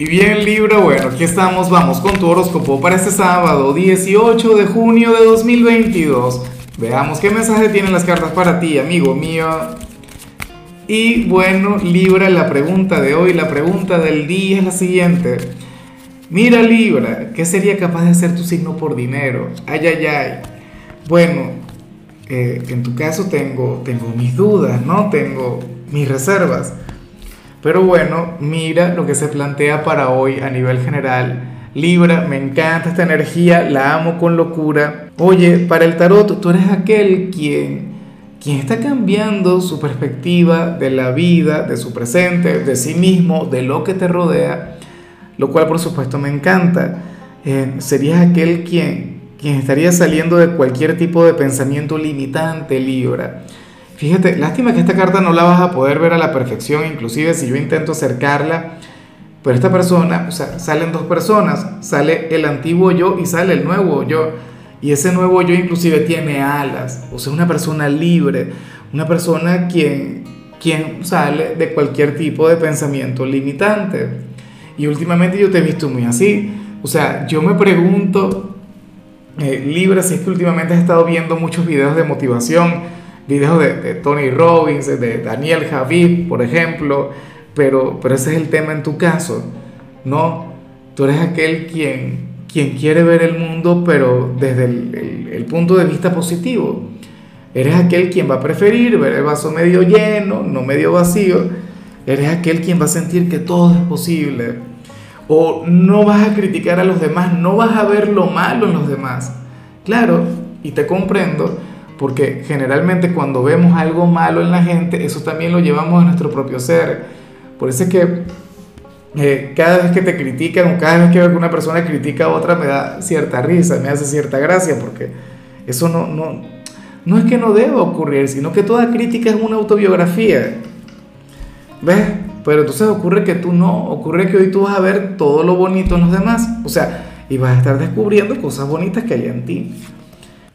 Y bien Libra, bueno, aquí estamos, vamos con tu horóscopo para este sábado 18 de junio de 2022. Veamos qué mensaje tienen las cartas para ti, amigo mío. Y bueno, Libra, la pregunta de hoy, la pregunta del día es la siguiente. Mira Libra, ¿qué sería capaz de hacer tu signo por dinero? Ay, ay, ay. Bueno, eh, en tu caso tengo, tengo mis dudas, ¿no? Tengo mis reservas. Pero bueno, mira lo que se plantea para hoy a nivel general. Libra, me encanta esta energía, la amo con locura. Oye, para el tarot, tú eres aquel quien, quien está cambiando su perspectiva de la vida, de su presente, de sí mismo, de lo que te rodea, lo cual por supuesto me encanta. Eh, serías aquel quien, quien estaría saliendo de cualquier tipo de pensamiento limitante, Libra Fíjate, lástima que esta carta no la vas a poder ver a la perfección, inclusive si yo intento acercarla, pero esta persona, o sea, salen dos personas, sale el antiguo yo y sale el nuevo yo, y ese nuevo yo inclusive tiene alas, o sea, una persona libre, una persona quien, quien sale de cualquier tipo de pensamiento limitante. Y últimamente yo te he visto muy así, o sea, yo me pregunto, eh, Libra, si es que últimamente has estado viendo muchos videos de motivación, videos de, Tony Robbins, de Daniel Javid, por ejemplo, pero, pero ese es el tema en tu caso, ¿no? Tú eres aquel quien, quien quiere ver el mundo, pero desde el, el, punto de vista positivo. Eres aquel quien va a preferir ver el vaso medio lleno, no medio vacío. Eres aquel quien va a sentir que todo es posible. O no vas a criticar a los demás, no vas a ver lo malo en los demás. Claro, y te comprendo, porque generalmente cuando vemos algo malo en la gente, eso también lo llevamos a nuestro propio ser. Por eso es que eh, cada vez que te critican o cada vez que una persona critica a otra me da cierta risa, me hace cierta gracia, porque eso no, no, no es que no deba ocurrir, sino que toda crítica es una autobiografía. ¿Ves? Pero entonces ocurre que tú no, ocurre que hoy tú vas a ver todo lo bonito en los demás, o sea, y vas a estar descubriendo cosas bonitas que hay en ti.